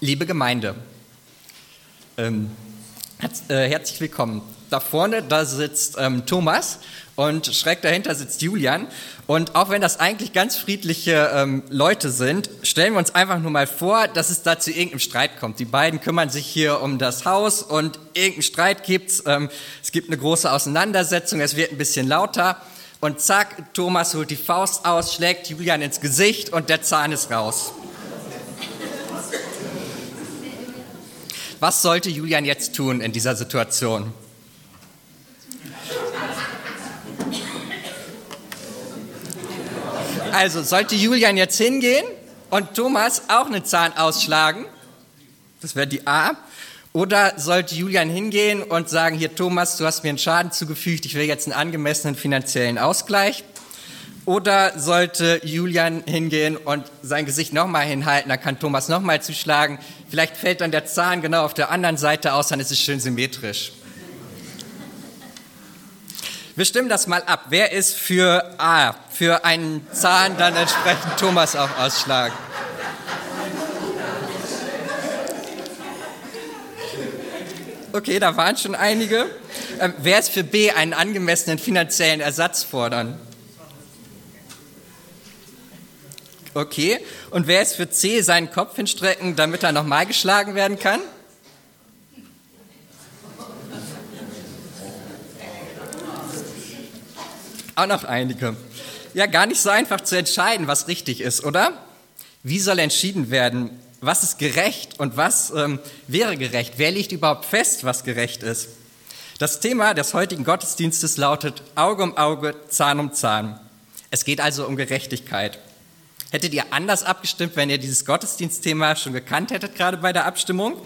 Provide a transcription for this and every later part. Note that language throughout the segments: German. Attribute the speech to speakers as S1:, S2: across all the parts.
S1: Liebe Gemeinde, ähm, äh, herzlich willkommen. Da vorne, da sitzt ähm, Thomas und schräg dahinter sitzt Julian. Und auch wenn das eigentlich ganz friedliche ähm, Leute sind, stellen wir uns einfach nur mal vor, dass es da zu irgendeinem Streit kommt. Die beiden kümmern sich hier um das Haus und irgendeinen Streit gibt's. Ähm, es gibt eine große Auseinandersetzung, es wird ein bisschen lauter. Und zack, Thomas holt die Faust aus, schlägt Julian ins Gesicht und der Zahn ist raus. Was sollte Julian jetzt tun in dieser Situation? Also sollte Julian jetzt hingehen und Thomas auch einen Zahn ausschlagen? Das wäre die A. Oder sollte Julian hingehen und sagen, hier Thomas, du hast mir einen Schaden zugefügt, ich will jetzt einen angemessenen finanziellen Ausgleich? Oder sollte Julian hingehen und sein Gesicht nochmal hinhalten, dann kann Thomas nochmal zuschlagen. Vielleicht fällt dann der Zahn genau auf der anderen Seite aus, dann ist es schön symmetrisch. Wir stimmen das mal ab. Wer ist für A, für einen Zahn dann entsprechend Thomas auch ausschlagen? Okay, da waren schon einige. Ähm, wer ist für B, einen angemessenen finanziellen Ersatz fordern? Okay. Und wer ist für C, seinen Kopf hinstrecken, damit er nochmal geschlagen werden kann? Auch noch einige. Ja, gar nicht so einfach zu entscheiden, was richtig ist, oder? Wie soll entschieden werden, was ist gerecht und was ähm, wäre gerecht? Wer legt überhaupt fest, was gerecht ist? Das Thema des heutigen Gottesdienstes lautet Auge um Auge, Zahn um Zahn. Es geht also um Gerechtigkeit. Hättet ihr anders abgestimmt, wenn ihr dieses Gottesdienstthema schon gekannt hättet, gerade bei der Abstimmung?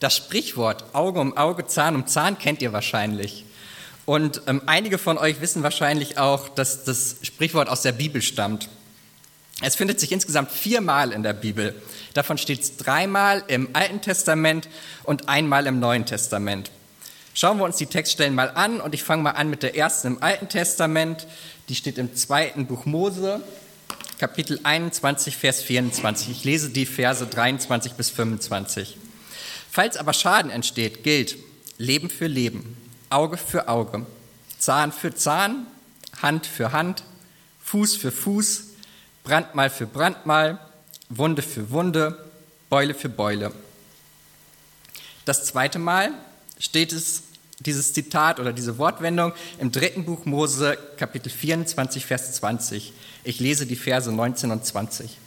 S1: Das Sprichwort Auge um Auge, Zahn um Zahn kennt ihr wahrscheinlich. Und ähm, einige von euch wissen wahrscheinlich auch, dass das Sprichwort aus der Bibel stammt. Es findet sich insgesamt viermal in der Bibel. Davon steht es dreimal im Alten Testament und einmal im Neuen Testament. Schauen wir uns die Textstellen mal an und ich fange mal an mit der ersten im Alten Testament. Die steht im zweiten Buch Mose, Kapitel 21, Vers 24. Ich lese die Verse 23 bis 25. Falls aber Schaden entsteht, gilt Leben für Leben, Auge für Auge, Zahn für Zahn, Hand für Hand, Fuß für Fuß, Brandmal für Brandmal, Wunde für Wunde, Beule für Beule. Das zweite Mal steht es, dieses Zitat oder diese Wortwendung im dritten Buch Mose, Kapitel 24, Vers 20. Ich lese die Verse 19 und 20.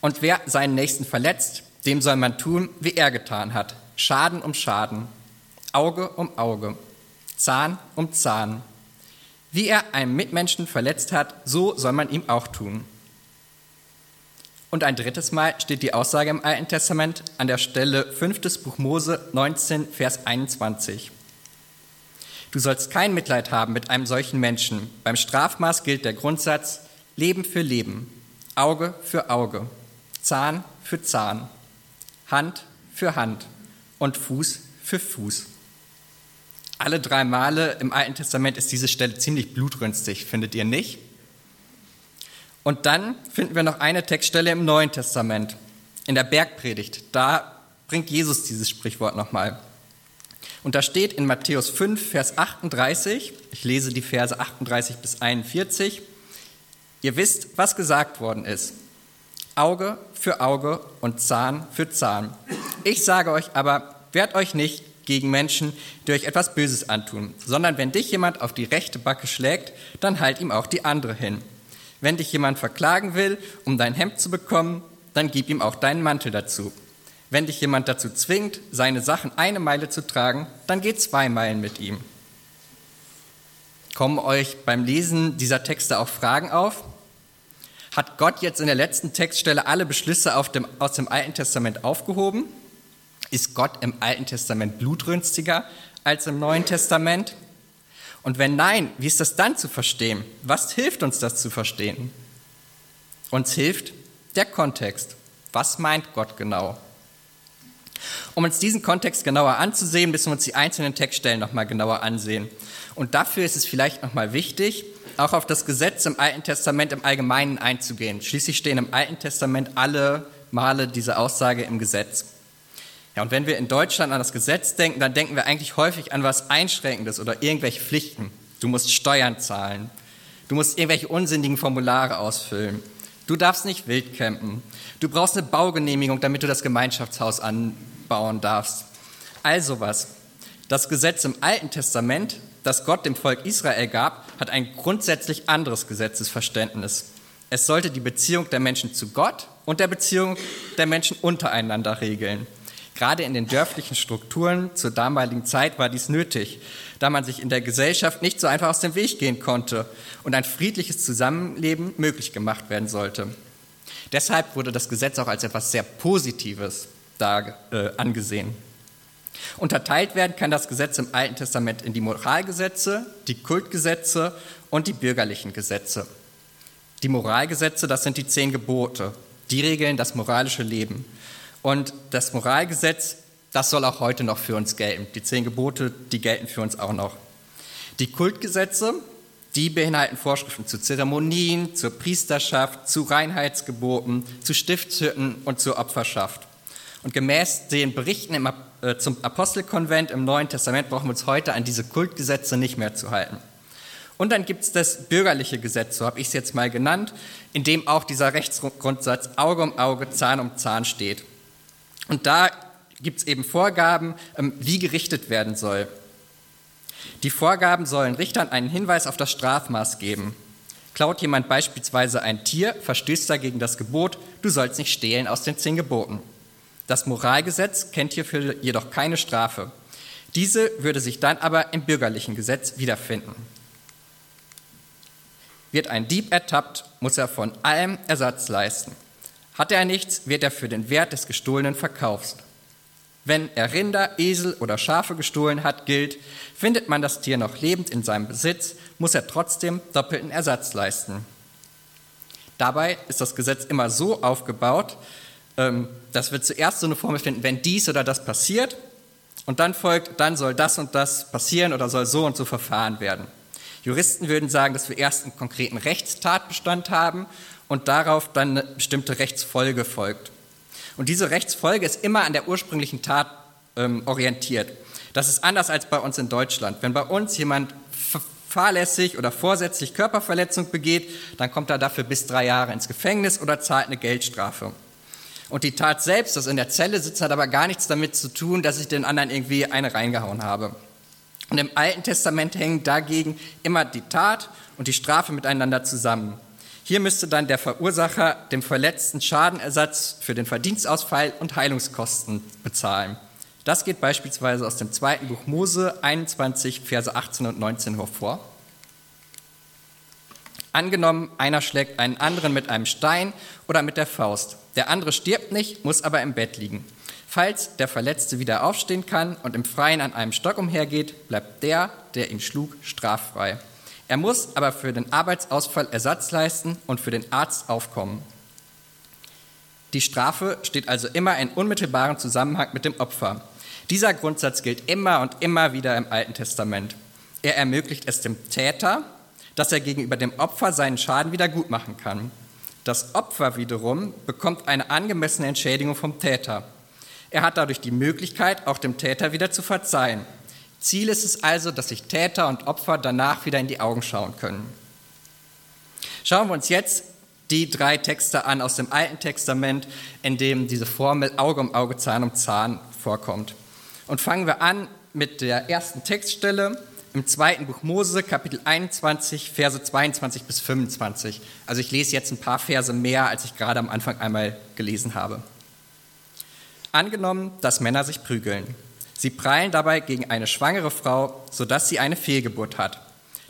S1: Und wer seinen Nächsten verletzt, dem soll man tun, wie er getan hat. Schaden um Schaden, Auge um Auge, Zahn um Zahn. Wie er einen Mitmenschen verletzt hat, so soll man ihm auch tun. Und ein drittes Mal steht die Aussage im Alten Testament an der Stelle 5. Buch Mose 19, Vers 21. Du sollst kein Mitleid haben mit einem solchen Menschen. Beim Strafmaß gilt der Grundsatz Leben für Leben, Auge für Auge, Zahn für Zahn, Hand für Hand und Fuß für Fuß. Alle drei Male im Alten Testament ist diese Stelle ziemlich blutrünstig, findet ihr nicht? Und dann finden wir noch eine Textstelle im Neuen Testament, in der Bergpredigt. Da bringt Jesus dieses Sprichwort nochmal. Und da steht in Matthäus 5, Vers 38, ich lese die Verse 38 bis 41, ihr wisst, was gesagt worden ist. Auge für Auge und Zahn für Zahn. Ich sage euch aber, wehrt euch nicht gegen Menschen, die euch etwas Böses antun, sondern wenn dich jemand auf die rechte Backe schlägt, dann halt ihm auch die andere hin. Wenn dich jemand verklagen will, um dein Hemd zu bekommen, dann gib ihm auch deinen Mantel dazu. Wenn dich jemand dazu zwingt, seine Sachen eine Meile zu tragen, dann geh zwei Meilen mit ihm. Kommen euch beim Lesen dieser Texte auch Fragen auf? Hat Gott jetzt in der letzten Textstelle alle Beschlüsse dem, aus dem Alten Testament aufgehoben? Ist Gott im Alten Testament blutrünstiger als im Neuen Testament? Und wenn nein, wie ist das dann zu verstehen? Was hilft uns das zu verstehen? Uns hilft der Kontext. Was meint Gott genau? Um uns diesen Kontext genauer anzusehen, müssen wir uns die einzelnen Textstellen nochmal genauer ansehen. Und dafür ist es vielleicht nochmal wichtig, auch auf das Gesetz im Alten Testament im Allgemeinen einzugehen. Schließlich stehen im Alten Testament alle Male diese Aussage im Gesetz. Ja, und wenn wir in Deutschland an das Gesetz denken, dann denken wir eigentlich häufig an was Einschränkendes oder irgendwelche Pflichten. Du musst Steuern zahlen. Du musst irgendwelche unsinnigen Formulare ausfüllen. Du darfst nicht wild campen. Du brauchst eine Baugenehmigung, damit du das Gemeinschaftshaus anbauen darfst. Also was. Das Gesetz im Alten Testament, das Gott dem Volk Israel gab, hat ein grundsätzlich anderes Gesetzesverständnis. Es sollte die Beziehung der Menschen zu Gott und der Beziehung der Menschen untereinander regeln. Gerade in den dörflichen Strukturen zur damaligen Zeit war dies nötig, da man sich in der Gesellschaft nicht so einfach aus dem Weg gehen konnte und ein friedliches Zusammenleben möglich gemacht werden sollte. Deshalb wurde das Gesetz auch als etwas sehr Positives äh, angesehen. Unterteilt werden kann das Gesetz im Alten Testament in die Moralgesetze, die Kultgesetze und die bürgerlichen Gesetze. Die Moralgesetze, das sind die zehn Gebote, die regeln das moralische Leben. Und das Moralgesetz, das soll auch heute noch für uns gelten. Die zehn Gebote, die gelten für uns auch noch. Die Kultgesetze, die beinhalten Vorschriften zu Zeremonien, zur Priesterschaft, zu Reinheitsgeboten, zu Stiftshütten und zur Opferschaft. Und gemäß den Berichten im, äh, zum Apostelkonvent im Neuen Testament brauchen wir uns heute an diese Kultgesetze nicht mehr zu halten. Und dann gibt es das bürgerliche Gesetz, so habe ich es jetzt mal genannt, in dem auch dieser Rechtsgrundsatz Auge um Auge, Zahn um Zahn steht. Und da gibt es eben Vorgaben, ähm, wie gerichtet werden soll. Die Vorgaben sollen Richtern einen Hinweis auf das Strafmaß geben. Klaut jemand beispielsweise ein Tier, verstößt er gegen das Gebot, du sollst nicht stehlen aus den zehn Geboten. Das Moralgesetz kennt hierfür jedoch keine Strafe. Diese würde sich dann aber im bürgerlichen Gesetz wiederfinden. Wird ein Dieb ertappt, muss er von allem Ersatz leisten. Hat er nichts, wird er für den Wert des Gestohlenen verkauft. Wenn er Rinder, Esel oder Schafe gestohlen hat, gilt, findet man das Tier noch lebend in seinem Besitz, muss er trotzdem doppelten Ersatz leisten. Dabei ist das Gesetz immer so aufgebaut, ähm, dass wir zuerst so eine Formel finden, wenn dies oder das passiert, und dann folgt, dann soll das und das passieren oder soll so und so verfahren werden. Juristen würden sagen, dass wir erst einen konkreten Rechtstatbestand haben und darauf dann eine bestimmte Rechtsfolge folgt. Und diese Rechtsfolge ist immer an der ursprünglichen Tat ähm, orientiert. Das ist anders als bei uns in Deutschland. Wenn bei uns jemand fahrlässig oder vorsätzlich Körperverletzung begeht, dann kommt er dafür bis drei Jahre ins Gefängnis oder zahlt eine Geldstrafe. Und die Tat selbst, das in der Zelle sitzt, hat aber gar nichts damit zu tun, dass ich den anderen irgendwie eine reingehauen habe. Und im Alten Testament hängen dagegen immer die Tat und die Strafe miteinander zusammen. Hier müsste dann der Verursacher dem Verletzten Schadenersatz für den Verdienstausfall und Heilungskosten bezahlen. Das geht beispielsweise aus dem zweiten Buch Mose 21, Verse 18 und 19 hervor. Angenommen, einer schlägt einen anderen mit einem Stein oder mit der Faust. Der andere stirbt nicht, muss aber im Bett liegen. Falls der Verletzte wieder aufstehen kann und im Freien an einem Stock umhergeht, bleibt der, der ihn schlug, straffrei. Er muss aber für den Arbeitsausfall Ersatz leisten und für den Arzt aufkommen. Die Strafe steht also immer in unmittelbarem Zusammenhang mit dem Opfer. Dieser Grundsatz gilt immer und immer wieder im Alten Testament. Er ermöglicht es dem Täter, dass er gegenüber dem Opfer seinen Schaden wieder gut machen kann. Das Opfer wiederum bekommt eine angemessene Entschädigung vom Täter. Er hat dadurch die Möglichkeit, auch dem Täter wieder zu verzeihen. Ziel ist es also, dass sich Täter und Opfer danach wieder in die Augen schauen können. Schauen wir uns jetzt die drei Texte an aus dem Alten Testament, in dem diese Formel Auge um Auge, Zahn um Zahn vorkommt. Und fangen wir an mit der ersten Textstelle im zweiten Buch Mose, Kapitel 21, Verse 22 bis 25. Also ich lese jetzt ein paar Verse mehr, als ich gerade am Anfang einmal gelesen habe. Angenommen, dass Männer sich prügeln. Sie prallen dabei gegen eine schwangere Frau, sodass sie eine Fehlgeburt hat.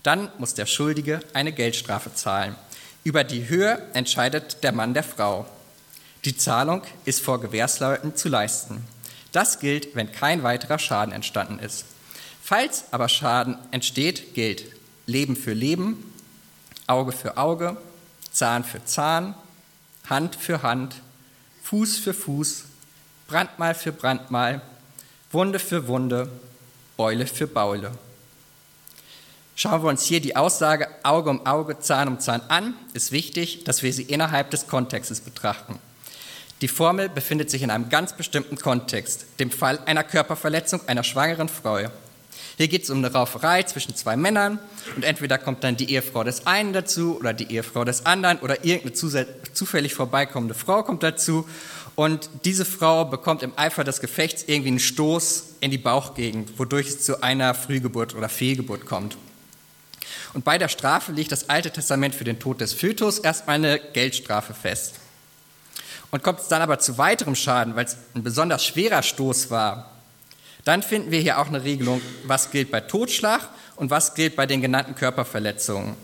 S1: Dann muss der Schuldige eine Geldstrafe zahlen. Über die Höhe entscheidet der Mann der Frau. Die Zahlung ist vor Gewährsleuten zu leisten. Das gilt, wenn kein weiterer Schaden entstanden ist. Falls aber Schaden entsteht, gilt Leben für Leben, Auge für Auge, Zahn für Zahn, Hand für Hand, Fuß für Fuß, Brandmal für Brandmal, Wunde für Wunde, Beule für Beule. Schauen wir uns hier die Aussage Auge um Auge, Zahn um Zahn an, ist wichtig, dass wir sie innerhalb des Kontextes betrachten. Die Formel befindet sich in einem ganz bestimmten Kontext, dem Fall einer Körperverletzung einer schwangeren Frau. Hier geht es um eine Rauferei zwischen zwei Männern und entweder kommt dann die Ehefrau des einen dazu oder die Ehefrau des anderen oder irgendeine zufällig vorbeikommende Frau kommt dazu und diese Frau bekommt im Eifer des Gefechts irgendwie einen Stoß in die Bauchgegend, wodurch es zu einer Frühgeburt oder Fehlgeburt kommt. Und bei der Strafe legt das Alte Testament für den Tod des Fötus erstmal eine Geldstrafe fest. Und kommt es dann aber zu weiterem Schaden, weil es ein besonders schwerer Stoß war, dann finden wir hier auch eine Regelung, was gilt bei Totschlag und was gilt bei den genannten Körperverletzungen.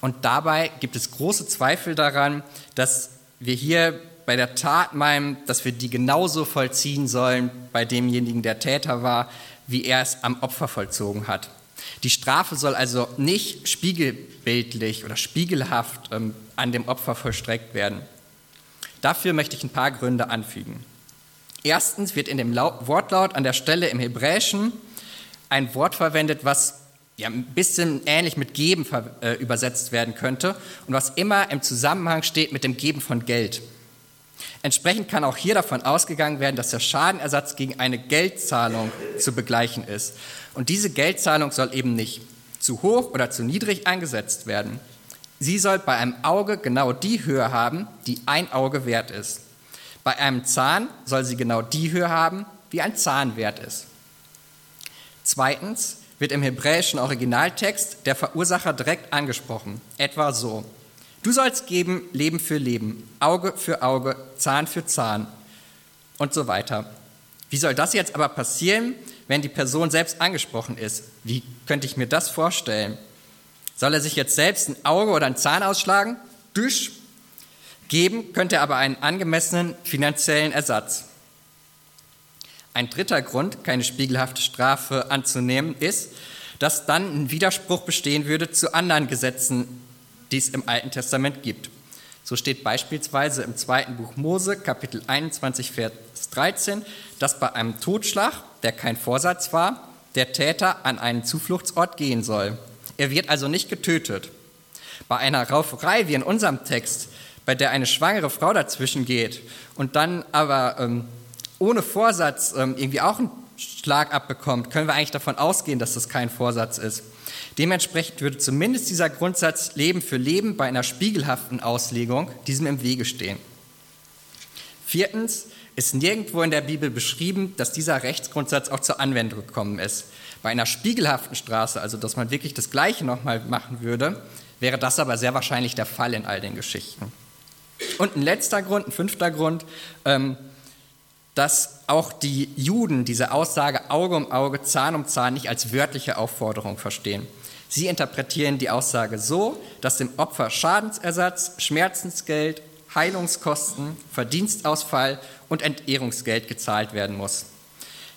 S1: Und dabei gibt es große Zweifel daran, dass wir hier bei der Tat meinen, dass wir die genauso vollziehen sollen bei demjenigen, der Täter war, wie er es am Opfer vollzogen hat. Die Strafe soll also nicht spiegelbildlich oder spiegelhaft ähm, an dem Opfer vollstreckt werden. Dafür möchte ich ein paar Gründe anfügen. Erstens wird in dem Wortlaut an der Stelle im Hebräischen ein Wort verwendet, was ja, ein bisschen ähnlich mit geben äh, übersetzt werden könnte und was immer im Zusammenhang steht mit dem Geben von Geld. Entsprechend kann auch hier davon ausgegangen werden, dass der Schadenersatz gegen eine Geldzahlung zu begleichen ist. Und diese Geldzahlung soll eben nicht zu hoch oder zu niedrig eingesetzt werden. Sie soll bei einem Auge genau die Höhe haben, die ein Auge wert ist. Bei einem Zahn soll sie genau die Höhe haben, wie ein Zahn wert ist. Zweitens wird im hebräischen Originaltext der Verursacher direkt angesprochen, etwa so. Du sollst geben Leben für Leben, Auge für Auge, Zahn für Zahn und so weiter. Wie soll das jetzt aber passieren, wenn die Person selbst angesprochen ist? Wie könnte ich mir das vorstellen? Soll er sich jetzt selbst ein Auge oder einen Zahn ausschlagen? Düsch. Geben könnte er aber einen angemessenen finanziellen Ersatz. Ein dritter Grund, keine spiegelhafte Strafe anzunehmen, ist, dass dann ein Widerspruch bestehen würde zu anderen Gesetzen die es im Alten Testament gibt. So steht beispielsweise im zweiten Buch Mose, Kapitel 21, Vers 13, dass bei einem Totschlag, der kein Vorsatz war, der Täter an einen Zufluchtsort gehen soll. Er wird also nicht getötet. Bei einer Rauferei wie in unserem Text, bei der eine schwangere Frau dazwischen geht und dann aber ähm, ohne Vorsatz ähm, irgendwie auch einen Schlag abbekommt, können wir eigentlich davon ausgehen, dass das kein Vorsatz ist. Dementsprechend würde zumindest dieser Grundsatz Leben für Leben bei einer spiegelhaften Auslegung diesem im Wege stehen. Viertens ist nirgendwo in der Bibel beschrieben, dass dieser Rechtsgrundsatz auch zur Anwendung gekommen ist. Bei einer spiegelhaften Straße, also dass man wirklich das Gleiche nochmal machen würde, wäre das aber sehr wahrscheinlich der Fall in all den Geschichten. Und ein letzter Grund, ein fünfter Grund, ähm, dass auch die Juden diese Aussage Auge um Auge, Zahn um Zahn nicht als wörtliche Aufforderung verstehen. Sie interpretieren die Aussage so, dass dem Opfer Schadensersatz, Schmerzensgeld, Heilungskosten, Verdienstausfall und Entehrungsgeld gezahlt werden muss.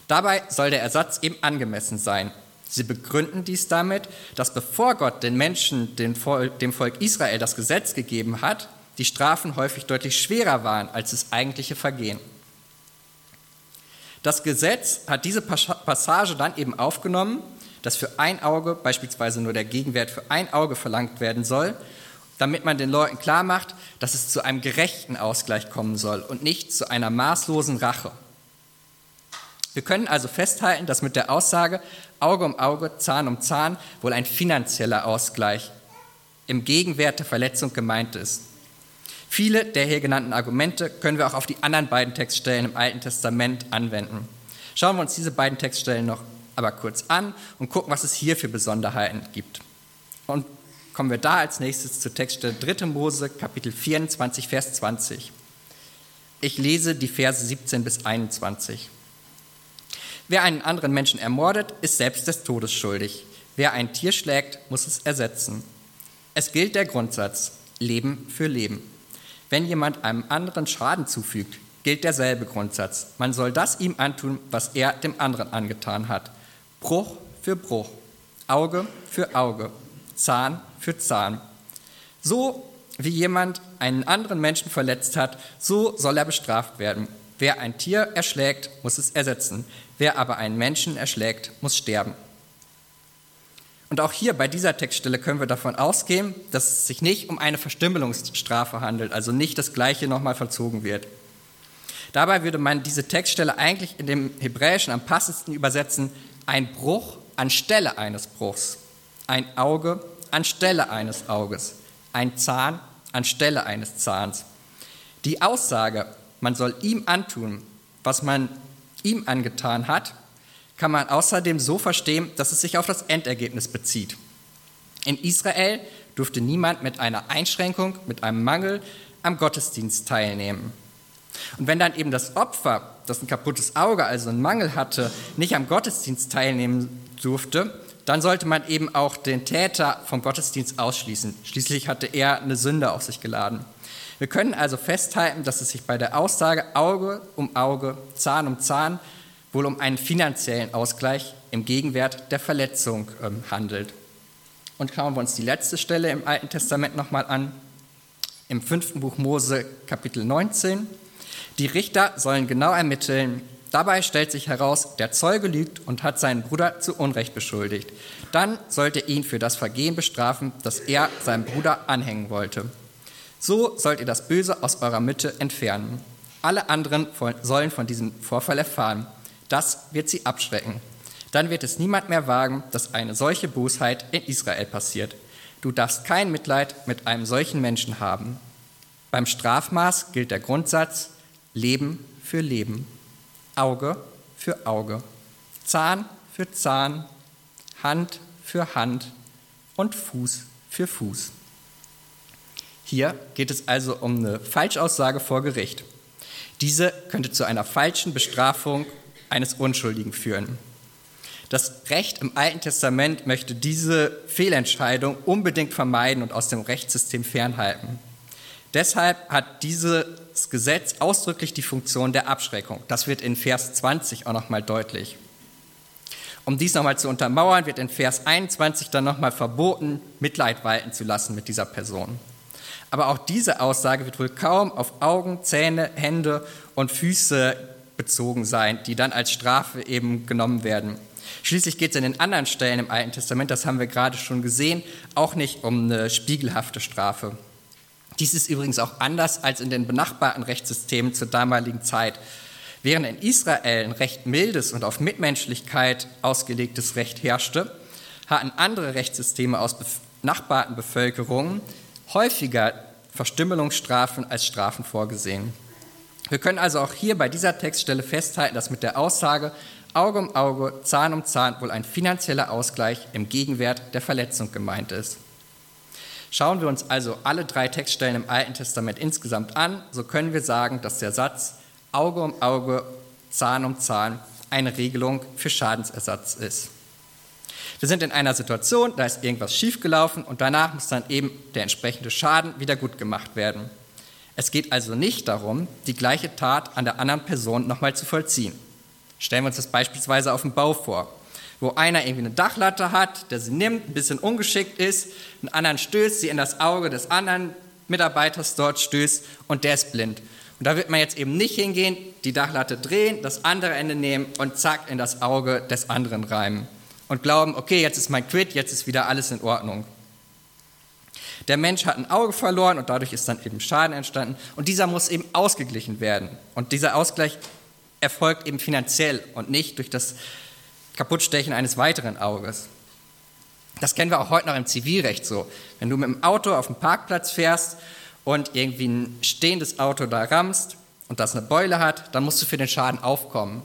S1: Dabei soll der Ersatz eben angemessen sein. Sie begründen dies damit, dass bevor Gott den Menschen, dem Volk Israel das Gesetz gegeben hat, die Strafen häufig deutlich schwerer waren als das eigentliche Vergehen. Das Gesetz hat diese Passage dann eben aufgenommen dass für ein Auge beispielsweise nur der Gegenwert für ein Auge verlangt werden soll, damit man den Leuten klar macht, dass es zu einem gerechten Ausgleich kommen soll und nicht zu einer maßlosen Rache. Wir können also festhalten, dass mit der Aussage Auge um Auge, Zahn um Zahn wohl ein finanzieller Ausgleich im Gegenwert der Verletzung gemeint ist. Viele der hier genannten Argumente können wir auch auf die anderen beiden Textstellen im Alten Testament anwenden. Schauen wir uns diese beiden Textstellen noch aber kurz an und gucken, was es hier für Besonderheiten gibt. Und kommen wir da als nächstes zur Textstelle 3. Mose, Kapitel 24, Vers 20. Ich lese die Verse 17 bis 21. Wer einen anderen Menschen ermordet, ist selbst des Todes schuldig. Wer ein Tier schlägt, muss es ersetzen. Es gilt der Grundsatz Leben für Leben. Wenn jemand einem anderen Schaden zufügt, gilt derselbe Grundsatz. Man soll das ihm antun, was er dem anderen angetan hat. Bruch für Bruch, Auge für Auge, Zahn für Zahn. So wie jemand einen anderen Menschen verletzt hat, so soll er bestraft werden. Wer ein Tier erschlägt, muss es ersetzen. Wer aber einen Menschen erschlägt, muss sterben. Und auch hier bei dieser Textstelle können wir davon ausgehen, dass es sich nicht um eine Verstümmelungsstrafe handelt, also nicht das Gleiche nochmal vollzogen wird. Dabei würde man diese Textstelle eigentlich in dem Hebräischen am passendsten übersetzen, ein Bruch anstelle eines Bruchs, ein Auge anstelle eines Auges, ein Zahn anstelle eines Zahns. Die Aussage, man soll ihm antun, was man ihm angetan hat, kann man außerdem so verstehen, dass es sich auf das Endergebnis bezieht. In Israel durfte niemand mit einer Einschränkung, mit einem Mangel am Gottesdienst teilnehmen. Und wenn dann eben das Opfer, das ein kaputtes Auge, also einen Mangel hatte, nicht am Gottesdienst teilnehmen durfte, dann sollte man eben auch den Täter vom Gottesdienst ausschließen. Schließlich hatte er eine Sünde auf sich geladen. Wir können also festhalten, dass es sich bei der Aussage Auge um Auge, Zahn um Zahn wohl um einen finanziellen Ausgleich im Gegenwert der Verletzung ähm, handelt. Und schauen wir uns die letzte Stelle im Alten Testament nochmal an. Im fünften Buch Mose, Kapitel 19. Die Richter sollen genau ermitteln. Dabei stellt sich heraus, der Zeuge lügt und hat seinen Bruder zu Unrecht beschuldigt. Dann sollte ihn für das Vergehen bestrafen, das er seinem Bruder anhängen wollte. So sollt ihr das Böse aus eurer Mitte entfernen. Alle anderen sollen von diesem Vorfall erfahren. Das wird sie abschrecken. Dann wird es niemand mehr wagen, dass eine solche Bosheit in Israel passiert. Du darfst kein Mitleid mit einem solchen Menschen haben. Beim Strafmaß gilt der Grundsatz Leben für Leben, Auge für Auge, Zahn für Zahn, Hand für Hand und Fuß für Fuß. Hier geht es also um eine Falschaussage vor Gericht. Diese könnte zu einer falschen Bestrafung eines Unschuldigen führen. Das Recht im Alten Testament möchte diese Fehlentscheidung unbedingt vermeiden und aus dem Rechtssystem fernhalten. Deshalb hat dieses Gesetz ausdrücklich die Funktion der Abschreckung. Das wird in Vers 20 auch nochmal deutlich. Um dies nochmal zu untermauern, wird in Vers 21 dann nochmal verboten, Mitleid walten zu lassen mit dieser Person. Aber auch diese Aussage wird wohl kaum auf Augen, Zähne, Hände und Füße bezogen sein, die dann als Strafe eben genommen werden. Schließlich geht es in den anderen Stellen im Alten Testament, das haben wir gerade schon gesehen, auch nicht um eine spiegelhafte Strafe. Dies ist übrigens auch anders als in den benachbarten Rechtssystemen zur damaligen Zeit. Während in Israel ein recht mildes und auf Mitmenschlichkeit ausgelegtes Recht herrschte, hatten andere Rechtssysteme aus benachbarten Bevölkerungen häufiger Verstümmelungsstrafen als Strafen vorgesehen. Wir können also auch hier bei dieser Textstelle festhalten, dass mit der Aussage Auge um Auge, Zahn um Zahn wohl ein finanzieller Ausgleich im Gegenwert der Verletzung gemeint ist. Schauen wir uns also alle drei Textstellen im Alten Testament insgesamt an, so können wir sagen, dass der Satz Auge um Auge, Zahn um Zahn eine Regelung für Schadensersatz ist. Wir sind in einer Situation, da ist irgendwas schiefgelaufen und danach muss dann eben der entsprechende Schaden wieder gut gemacht werden. Es geht also nicht darum, die gleiche Tat an der anderen Person nochmal zu vollziehen. Stellen wir uns das beispielsweise auf dem Bau vor, wo einer irgendwie eine Dachlatte hat, der sie nimmt, ein bisschen ungeschickt ist, einen anderen stößt, sie in das Auge des anderen Mitarbeiters dort stößt und der ist blind. Und da wird man jetzt eben nicht hingehen, die Dachlatte drehen, das andere Ende nehmen und zack in das Auge des anderen reimen und glauben, okay, jetzt ist mein Quid, jetzt ist wieder alles in Ordnung. Der Mensch hat ein Auge verloren und dadurch ist dann eben Schaden entstanden und dieser muss eben ausgeglichen werden. Und dieser Ausgleich erfolgt eben finanziell und nicht durch das Kaputtstechen eines weiteren Auges. Das kennen wir auch heute noch im Zivilrecht so. Wenn du mit dem Auto auf dem Parkplatz fährst und irgendwie ein stehendes Auto da rammst und das eine Beule hat, dann musst du für den Schaden aufkommen.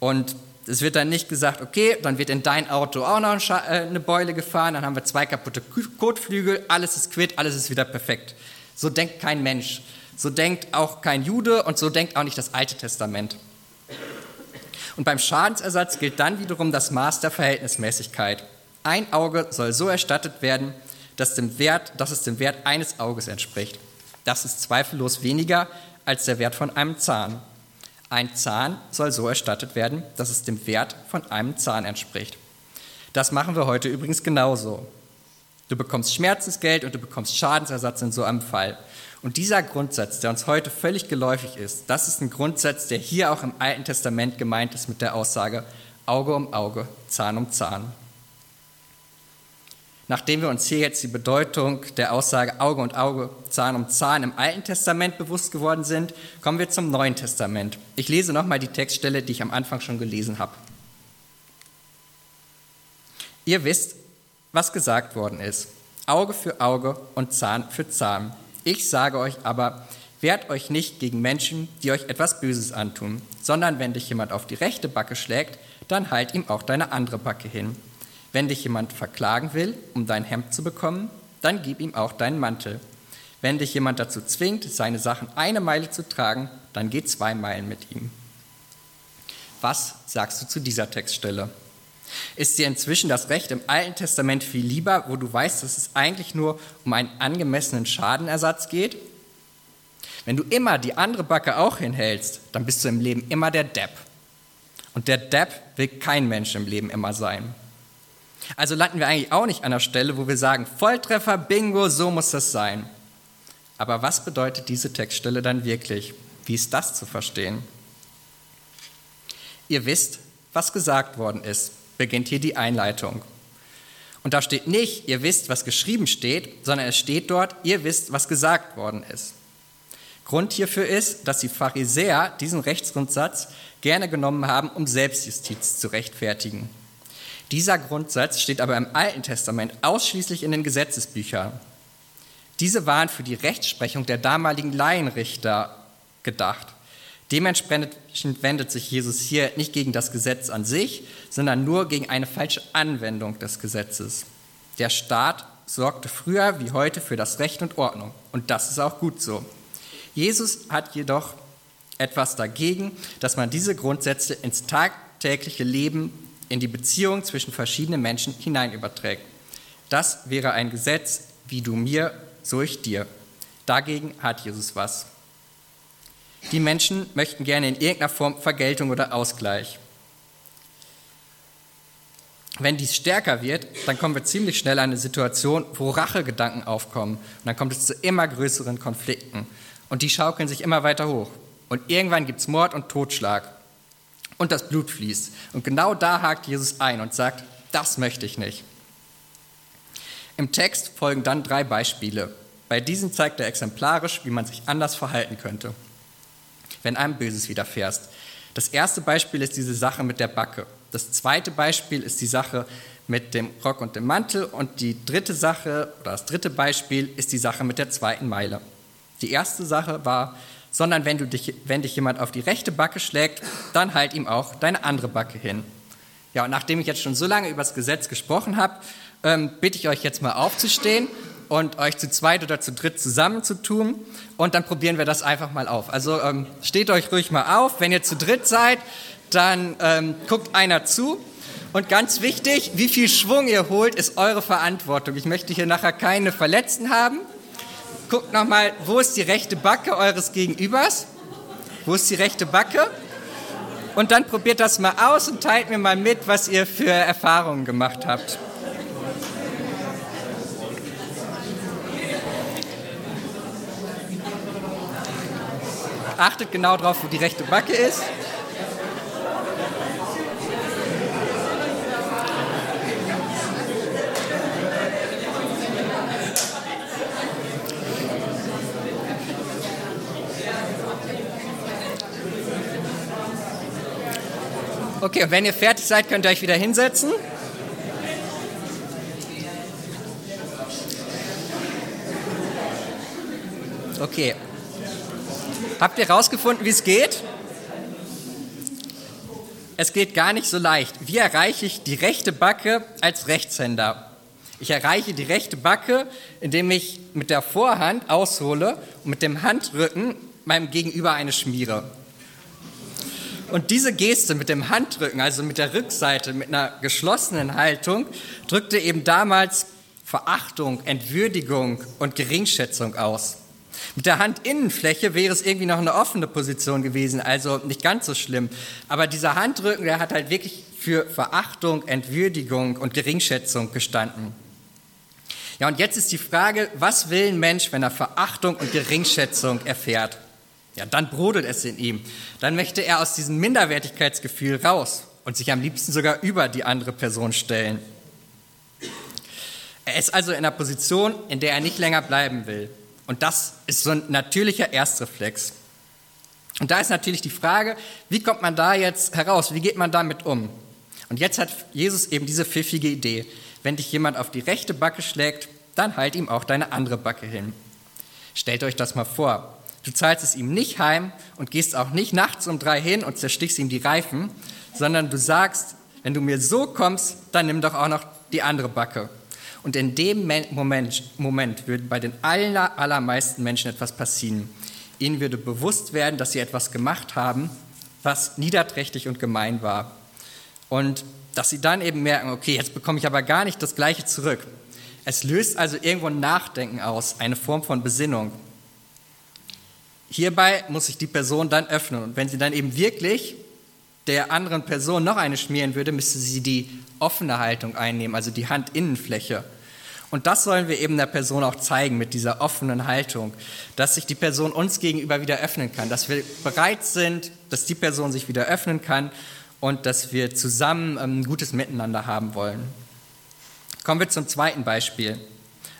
S1: Und es wird dann nicht gesagt, okay, dann wird in dein Auto auch noch äh, eine Beule gefahren, dann haben wir zwei kaputte Kotflügel, alles ist quitt, alles ist wieder perfekt. So denkt kein Mensch. So denkt auch kein Jude und so denkt auch nicht das Alte Testament. Und beim Schadensersatz gilt dann wiederum das Maß der Verhältnismäßigkeit. Ein Auge soll so erstattet werden, dass, dem Wert, dass es dem Wert eines Auges entspricht. Das ist zweifellos weniger als der Wert von einem Zahn. Ein Zahn soll so erstattet werden, dass es dem Wert von einem Zahn entspricht. Das machen wir heute übrigens genauso. Du bekommst Schmerzensgeld und du bekommst Schadensersatz in so einem Fall. Und dieser Grundsatz, der uns heute völlig geläufig ist, das ist ein Grundsatz, der hier auch im Alten Testament gemeint ist mit der Aussage Auge um Auge, Zahn um Zahn. Nachdem wir uns hier jetzt die Bedeutung der Aussage Auge und Auge, Zahn um Zahn im Alten Testament bewusst geworden sind, kommen wir zum Neuen Testament. Ich lese nochmal die Textstelle, die ich am Anfang schon gelesen habe. Ihr wisst, was gesagt worden ist. Auge für Auge und Zahn für Zahn. Ich sage euch aber, wehrt euch nicht gegen Menschen, die euch etwas Böses antun, sondern wenn dich jemand auf die rechte Backe schlägt, dann halt ihm auch deine andere Backe hin. Wenn dich jemand verklagen will, um dein Hemd zu bekommen, dann gib ihm auch deinen Mantel. Wenn dich jemand dazu zwingt, seine Sachen eine Meile zu tragen, dann geh zwei Meilen mit ihm. Was sagst du zu dieser Textstelle? Ist dir inzwischen das Recht im Alten Testament viel lieber, wo du weißt, dass es eigentlich nur um einen angemessenen Schadenersatz geht? Wenn du immer die andere Backe auch hinhältst, dann bist du im Leben immer der Depp. Und der Depp will kein Mensch im Leben immer sein. Also landen wir eigentlich auch nicht an der Stelle, wo wir sagen, Volltreffer, Bingo, so muss das sein. Aber was bedeutet diese Textstelle dann wirklich? Wie ist das zu verstehen? Ihr wisst, was gesagt worden ist, beginnt hier die Einleitung. Und da steht nicht, ihr wisst, was geschrieben steht, sondern es steht dort, ihr wisst, was gesagt worden ist. Grund hierfür ist, dass die Pharisäer diesen Rechtsgrundsatz gerne genommen haben, um Selbstjustiz zu rechtfertigen. Dieser Grundsatz steht aber im Alten Testament ausschließlich in den Gesetzesbüchern. Diese waren für die Rechtsprechung der damaligen Laienrichter gedacht. Dementsprechend wendet sich Jesus hier nicht gegen das Gesetz an sich, sondern nur gegen eine falsche Anwendung des Gesetzes. Der Staat sorgte früher wie heute für das Recht und Ordnung. Und das ist auch gut so. Jesus hat jedoch etwas dagegen, dass man diese Grundsätze ins tagtägliche Leben, in die Beziehung zwischen verschiedenen Menschen hinein überträgt. Das wäre ein Gesetz, wie du mir, so ich dir. Dagegen hat Jesus was. Die Menschen möchten gerne in irgendeiner Form Vergeltung oder Ausgleich. Wenn dies stärker wird, dann kommen wir ziemlich schnell an eine Situation, wo Rachegedanken aufkommen. Und dann kommt es zu immer größeren Konflikten. Und die schaukeln sich immer weiter hoch. Und irgendwann gibt es Mord und Totschlag. Und das Blut fließt. Und genau da hakt Jesus ein und sagt, das möchte ich nicht. Im Text folgen dann drei Beispiele. Bei diesen zeigt er exemplarisch, wie man sich anders verhalten könnte wenn einem Böses widerfährst. Das erste Beispiel ist diese Sache mit der Backe. Das zweite Beispiel ist die Sache mit dem Rock und dem Mantel. Und die dritte Sache, oder das dritte Beispiel, ist die Sache mit der zweiten Meile. Die erste Sache war, sondern wenn, du dich, wenn dich jemand auf die rechte Backe schlägt, dann halt ihm auch deine andere Backe hin. Ja, und nachdem ich jetzt schon so lange über das Gesetz gesprochen habe, ähm, bitte ich euch jetzt mal aufzustehen und euch zu zweit oder zu dritt zusammenzutun und dann probieren wir das einfach mal auf. Also ähm, steht euch ruhig mal auf. Wenn ihr zu dritt seid, dann ähm, guckt einer zu. Und ganz wichtig, wie viel Schwung ihr holt, ist eure Verantwortung. Ich möchte hier nachher keine Verletzten haben. Guckt nochmal, wo ist die rechte Backe eures Gegenübers? Wo ist die rechte Backe? Und dann probiert das mal aus und teilt mir mal mit, was ihr für Erfahrungen gemacht habt. Achtet genau drauf, wo die rechte Backe ist. Okay, und wenn ihr fertig seid, könnt ihr euch wieder hinsetzen. Okay, Habt ihr herausgefunden, wie es geht? Es geht gar nicht so leicht. Wie erreiche ich die rechte Backe als Rechtshänder? Ich erreiche die rechte Backe, indem ich mit der Vorhand aushole und mit dem Handrücken meinem Gegenüber eine schmiere. Und diese Geste mit dem Handrücken, also mit der Rückseite, mit einer geschlossenen Haltung, drückte eben damals Verachtung, Entwürdigung und Geringschätzung aus. Mit der Handinnenfläche wäre es irgendwie noch eine offene Position gewesen, also nicht ganz so schlimm. Aber dieser Handrücken, der hat halt wirklich für Verachtung, Entwürdigung und Geringschätzung gestanden. Ja, und jetzt ist die Frage, was will ein Mensch, wenn er Verachtung und Geringschätzung erfährt? Ja, dann brodelt es in ihm. Dann möchte er aus diesem Minderwertigkeitsgefühl raus und sich am liebsten sogar über die andere Person stellen. Er ist also in einer Position, in der er nicht länger bleiben will. Und das ist so ein natürlicher Erstreflex. Und da ist natürlich die Frage, wie kommt man da jetzt heraus? Wie geht man damit um? Und jetzt hat Jesus eben diese pfiffige Idee. Wenn dich jemand auf die rechte Backe schlägt, dann halt ihm auch deine andere Backe hin. Stellt euch das mal vor. Du zahlst es ihm nicht heim und gehst auch nicht nachts um drei hin und zerstichst ihm die Reifen, sondern du sagst, wenn du mir so kommst, dann nimm doch auch noch die andere Backe. Und in dem Moment, Moment würde bei den aller, allermeisten Menschen etwas passieren. Ihnen würde bewusst werden, dass sie etwas gemacht haben, was niederträchtig und gemein war. Und dass sie dann eben merken, okay, jetzt bekomme ich aber gar nicht das Gleiche zurück. Es löst also irgendwo ein Nachdenken aus, eine Form von Besinnung. Hierbei muss sich die Person dann öffnen. Und wenn sie dann eben wirklich der anderen Person noch eine schmieren würde, müsste sie die offene Haltung einnehmen, also die Handinnenfläche. Und das sollen wir eben der Person auch zeigen mit dieser offenen Haltung, dass sich die Person uns gegenüber wieder öffnen kann, dass wir bereit sind, dass die Person sich wieder öffnen kann und dass wir zusammen ähm, ein gutes Miteinander haben wollen. Kommen wir zum zweiten Beispiel.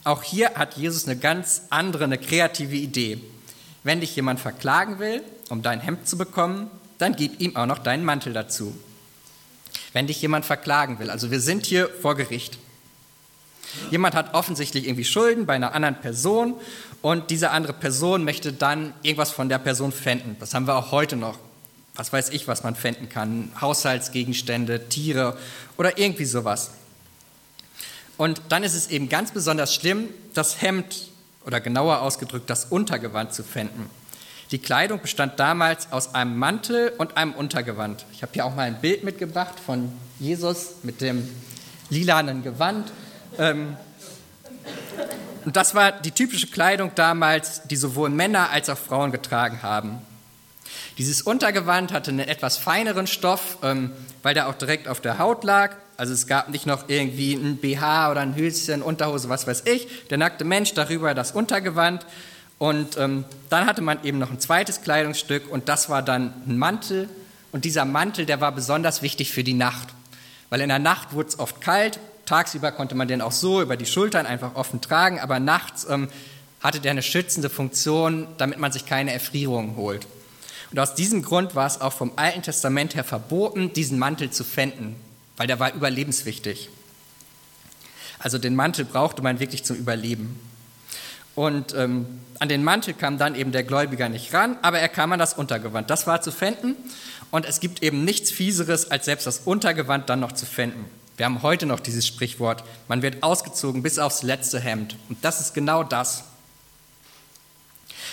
S1: Auch hier hat Jesus eine ganz andere, eine kreative Idee. Wenn dich jemand verklagen will, um dein Hemd zu bekommen, dann gib ihm auch noch deinen Mantel dazu. Wenn dich jemand verklagen will, also wir sind hier vor Gericht. Jemand hat offensichtlich irgendwie Schulden bei einer anderen Person und diese andere Person möchte dann irgendwas von der Person fänden. Das haben wir auch heute noch. Was weiß ich, was man fänden kann. Haushaltsgegenstände, Tiere oder irgendwie sowas. Und dann ist es eben ganz besonders schlimm, das Hemd oder genauer ausgedrückt das Untergewand zu fänden. Die Kleidung bestand damals aus einem Mantel und einem Untergewand. Ich habe hier auch mal ein Bild mitgebracht von Jesus mit dem lilanen Gewand. Ähm, und das war die typische Kleidung damals, die sowohl Männer als auch Frauen getragen haben. Dieses Untergewand hatte einen etwas feineren Stoff, ähm, weil der auch direkt auf der Haut lag. Also es gab nicht noch irgendwie ein BH oder ein Hülschen, Unterhose, was weiß ich. Der nackte Mensch darüber das Untergewand. Und ähm, dann hatte man eben noch ein zweites Kleidungsstück und das war dann ein Mantel. Und dieser Mantel, der war besonders wichtig für die Nacht. Weil in der Nacht wurde es oft kalt. Tagsüber konnte man den auch so über die Schultern einfach offen tragen, aber nachts ähm, hatte der eine schützende Funktion, damit man sich keine Erfrierungen holt. Und aus diesem Grund war es auch vom Alten Testament her verboten, diesen Mantel zu fänden, weil der war überlebenswichtig. Also den Mantel brauchte man wirklich zum Überleben. Und ähm, an den Mantel kam dann eben der Gläubiger nicht ran, aber er kam an das Untergewand. Das war zu fänden. Und es gibt eben nichts Fieseres, als selbst das Untergewand dann noch zu fänden. Wir haben heute noch dieses Sprichwort, man wird ausgezogen bis aufs letzte Hemd. Und das ist genau das.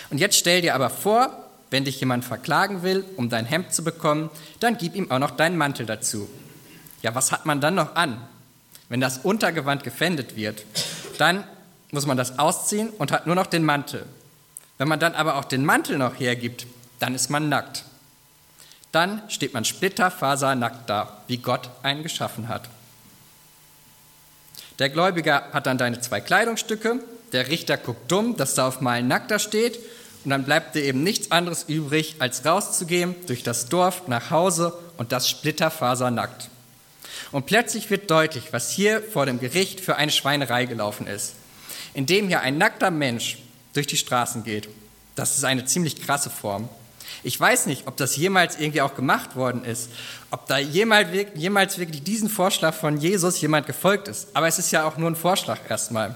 S1: Und jetzt stell dir aber vor, wenn dich jemand verklagen will, um dein Hemd zu bekommen, dann gib ihm auch noch deinen Mantel dazu. Ja, was hat man dann noch an? Wenn das Untergewand gefändet wird, dann muss man das ausziehen und hat nur noch den Mantel. Wenn man dann aber auch den Mantel noch hergibt, dann ist man nackt. Dann steht man splitterfasernackt da, wie Gott einen geschaffen hat. Der Gläubiger hat dann deine zwei Kleidungsstücke, der Richter guckt dumm, dass da auf mal ein Nackter steht und dann bleibt dir eben nichts anderes übrig, als rauszugehen durch das Dorf nach Hause und das splitterfasernackt. Und plötzlich wird deutlich, was hier vor dem Gericht für eine Schweinerei gelaufen ist. Indem hier ein nackter Mensch durch die Straßen geht. Das ist eine ziemlich krasse Form. Ich weiß nicht, ob das jemals irgendwie auch gemacht worden ist, ob da jemals, jemals wirklich diesen Vorschlag von Jesus jemand gefolgt ist. Aber es ist ja auch nur ein Vorschlag erstmal.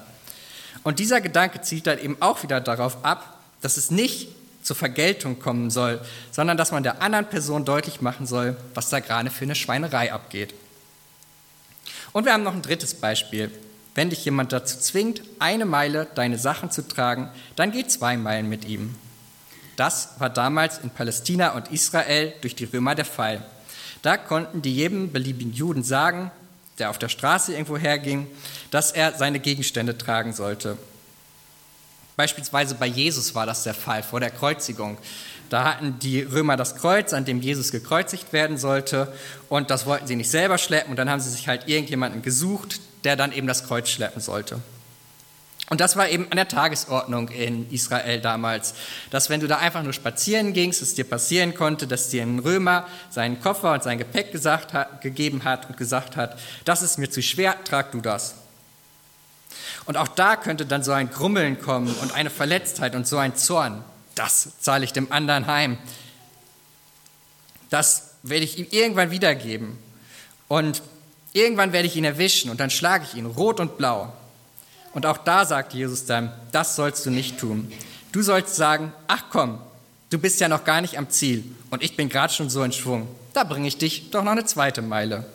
S1: Und dieser Gedanke zielt dann eben auch wieder darauf ab, dass es nicht zur Vergeltung kommen soll, sondern dass man der anderen Person deutlich machen soll, was da gerade für eine Schweinerei abgeht. Und wir haben noch ein drittes Beispiel. Wenn dich jemand dazu zwingt, eine Meile deine Sachen zu tragen, dann geh zwei Meilen mit ihm. Das war damals in Palästina und Israel durch die Römer der Fall. Da konnten die jedem beliebigen Juden sagen, der auf der Straße irgendwo herging, dass er seine Gegenstände tragen sollte. Beispielsweise bei Jesus war das der Fall vor der Kreuzigung. Da hatten die Römer das Kreuz, an dem Jesus gekreuzigt werden sollte, und das wollten sie nicht selber schleppen, und dann haben sie sich halt irgendjemanden gesucht, der dann eben das Kreuz schleppen sollte. Und das war eben an der Tagesordnung in Israel damals, dass wenn du da einfach nur spazieren gingst, es dir passieren konnte, dass dir ein Römer seinen Koffer und sein Gepäck gesagt hat, gegeben hat und gesagt hat, das ist mir zu schwer, trag du das. Und auch da könnte dann so ein Grummeln kommen und eine Verletztheit und so ein Zorn. Das zahle ich dem anderen heim. Das werde ich ihm irgendwann wiedergeben. Und irgendwann werde ich ihn erwischen und dann schlage ich ihn rot und blau. Und auch da sagt Jesus dann, das sollst du nicht tun. Du sollst sagen, ach komm, du bist ja noch gar nicht am Ziel und ich bin gerade schon so in Schwung. Da bringe ich dich doch noch eine zweite Meile.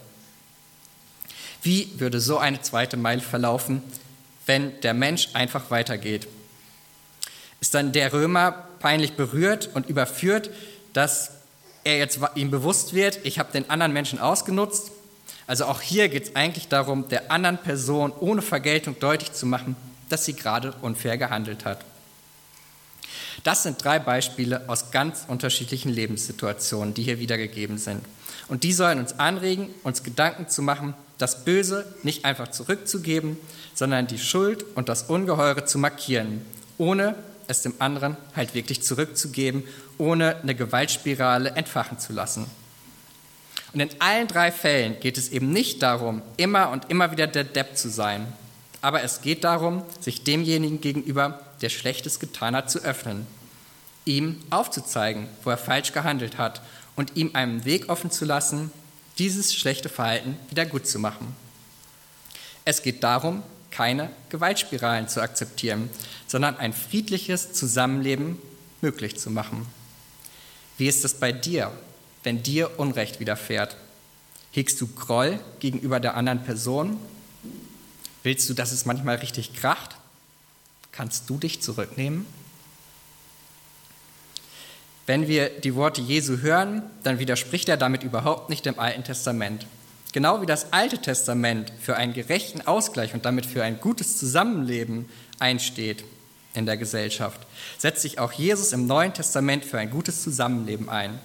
S1: Wie würde so eine zweite Meile verlaufen, wenn der Mensch einfach weitergeht? Ist dann der Römer peinlich berührt und überführt, dass er jetzt ihm bewusst wird, ich habe den anderen Menschen ausgenutzt? Also auch hier geht es eigentlich darum, der anderen Person ohne Vergeltung deutlich zu machen, dass sie gerade unfair gehandelt hat. Das sind drei Beispiele aus ganz unterschiedlichen Lebenssituationen, die hier wiedergegeben sind. Und die sollen uns anregen, uns Gedanken zu machen, das Böse nicht einfach zurückzugeben, sondern die Schuld und das Ungeheure zu markieren, ohne es dem anderen halt wirklich zurückzugeben, ohne eine Gewaltspirale entfachen zu lassen. Und in allen drei Fällen geht es eben nicht darum, immer und immer wieder der Depp zu sein, aber es geht darum, sich demjenigen gegenüber, der Schlechtes getan hat, zu öffnen, ihm aufzuzeigen, wo er falsch gehandelt hat und ihm einen Weg offen zu lassen, dieses schlechte Verhalten wieder gut zu machen. Es geht darum, keine Gewaltspiralen zu akzeptieren, sondern ein friedliches Zusammenleben möglich zu machen. Wie ist es bei dir, wenn dir Unrecht widerfährt? Hegst du Groll gegenüber der anderen Person? Willst du, dass es manchmal richtig kracht? Kannst du dich zurücknehmen? Wenn wir die Worte Jesu hören, dann widerspricht er damit überhaupt nicht dem Alten Testament. Genau wie das Alte Testament für einen gerechten Ausgleich und damit für ein gutes Zusammenleben einsteht in der Gesellschaft, setzt sich auch Jesus im Neuen Testament für ein gutes Zusammenleben ein.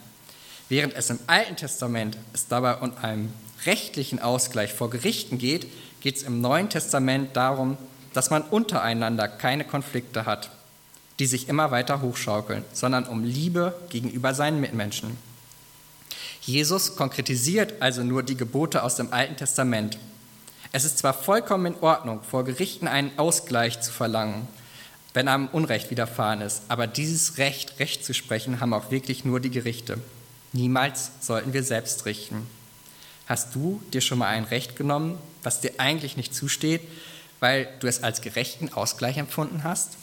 S1: Während es im Alten Testament es dabei um einen rechtlichen Ausgleich vor Gerichten geht, geht es im Neuen Testament darum, dass man untereinander keine Konflikte hat die sich immer weiter hochschaukeln, sondern um Liebe gegenüber seinen Mitmenschen. Jesus konkretisiert also nur die Gebote aus dem Alten Testament. Es ist zwar vollkommen in Ordnung, vor Gerichten einen Ausgleich zu verlangen, wenn einem Unrecht widerfahren ist, aber dieses Recht, Recht zu sprechen, haben auch wirklich nur die Gerichte. Niemals sollten wir selbst richten. Hast du dir schon mal ein Recht genommen, was dir eigentlich nicht zusteht, weil du es als gerechten Ausgleich empfunden hast?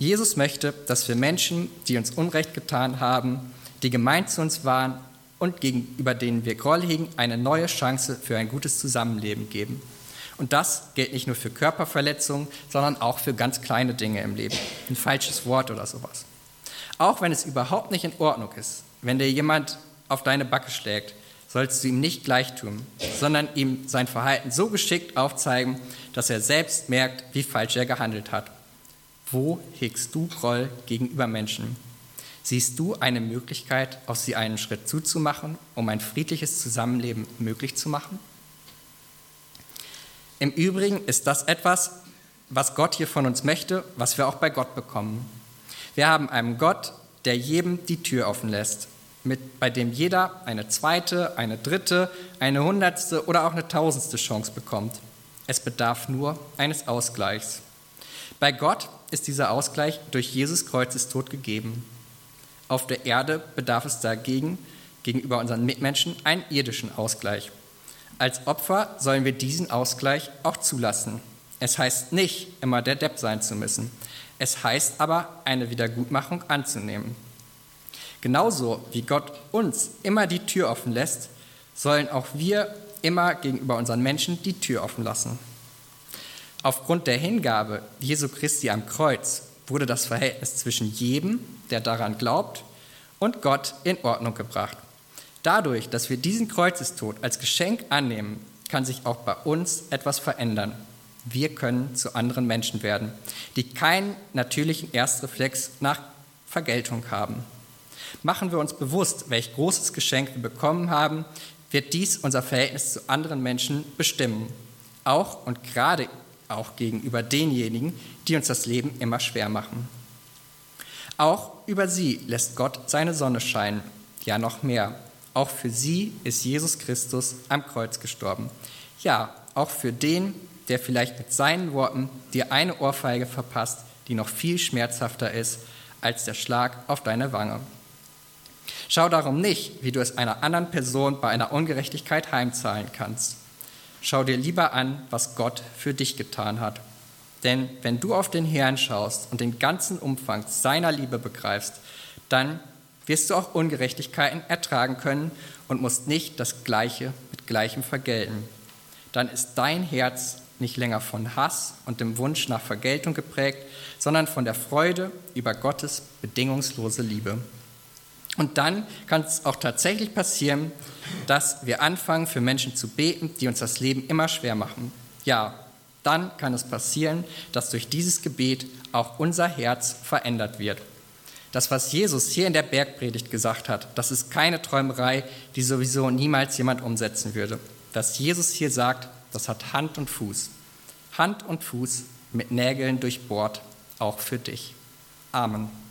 S1: Jesus möchte, dass wir Menschen, die uns Unrecht getan haben, die gemeint zu uns waren und gegenüber denen wir Groll hegen, eine neue Chance für ein gutes Zusammenleben geben. Und das gilt nicht nur für Körperverletzungen, sondern auch für ganz kleine Dinge im Leben. Ein falsches Wort oder sowas. Auch wenn es überhaupt nicht in Ordnung ist, wenn dir jemand auf deine Backe schlägt, sollst du ihm nicht gleich tun, sondern ihm sein Verhalten so geschickt aufzeigen, dass er selbst merkt, wie falsch er gehandelt hat wo hegst du Groll gegenüber Menschen? Siehst du eine Möglichkeit, aus sie einen Schritt zuzumachen, um ein friedliches Zusammenleben möglich zu machen? Im Übrigen ist das etwas, was Gott hier von uns möchte, was wir auch bei Gott bekommen. Wir haben einen Gott, der jedem die Tür offen lässt, mit, bei dem jeder eine zweite, eine dritte, eine hundertste oder auch eine tausendste Chance bekommt. Es bedarf nur eines Ausgleichs. Bei Gott ist dieser Ausgleich durch Jesus Kreuzestod gegeben. Auf der Erde bedarf es dagegen gegenüber unseren Mitmenschen einen irdischen Ausgleich. Als Opfer sollen wir diesen Ausgleich auch zulassen. Es heißt nicht, immer der Depp sein zu müssen. Es heißt aber, eine Wiedergutmachung anzunehmen. Genauso wie Gott uns immer die Tür offen lässt, sollen auch wir immer gegenüber unseren Menschen die Tür offen lassen. Aufgrund der Hingabe Jesu Christi am Kreuz wurde das Verhältnis zwischen jedem, der daran glaubt, und Gott in Ordnung gebracht. Dadurch, dass wir diesen Kreuzestod als Geschenk annehmen, kann sich auch bei uns etwas verändern. Wir können zu anderen Menschen werden, die keinen natürlichen Erstreflex nach Vergeltung haben. Machen wir uns bewusst, welch großes Geschenk wir bekommen haben, wird dies unser Verhältnis zu anderen Menschen bestimmen. Auch und gerade auch gegenüber denjenigen, die uns das Leben immer schwer machen. Auch über sie lässt Gott seine Sonne scheinen, ja noch mehr. Auch für sie ist Jesus Christus am Kreuz gestorben. Ja, auch für den, der vielleicht mit seinen Worten dir eine Ohrfeige verpasst, die noch viel schmerzhafter ist als der Schlag auf deine Wange. Schau darum nicht, wie du es einer anderen Person bei einer Ungerechtigkeit heimzahlen kannst. Schau dir lieber an, was Gott für dich getan hat. Denn wenn du auf den Herrn schaust und den ganzen Umfang seiner Liebe begreifst, dann wirst du auch Ungerechtigkeiten ertragen können und musst nicht das Gleiche mit Gleichem vergelten. Dann ist dein Herz nicht länger von Hass und dem Wunsch nach Vergeltung geprägt, sondern von der Freude über Gottes bedingungslose Liebe. Und dann kann es auch tatsächlich passieren, dass wir anfangen, für Menschen zu beten, die uns das Leben immer schwer machen. Ja, dann kann es passieren, dass durch dieses Gebet auch unser Herz verändert wird. Das, was Jesus hier in der Bergpredigt gesagt hat, das ist keine Träumerei, die sowieso niemals jemand umsetzen würde. Was Jesus hier sagt, das hat Hand und Fuß. Hand und Fuß mit Nägeln durchbohrt, auch für dich. Amen.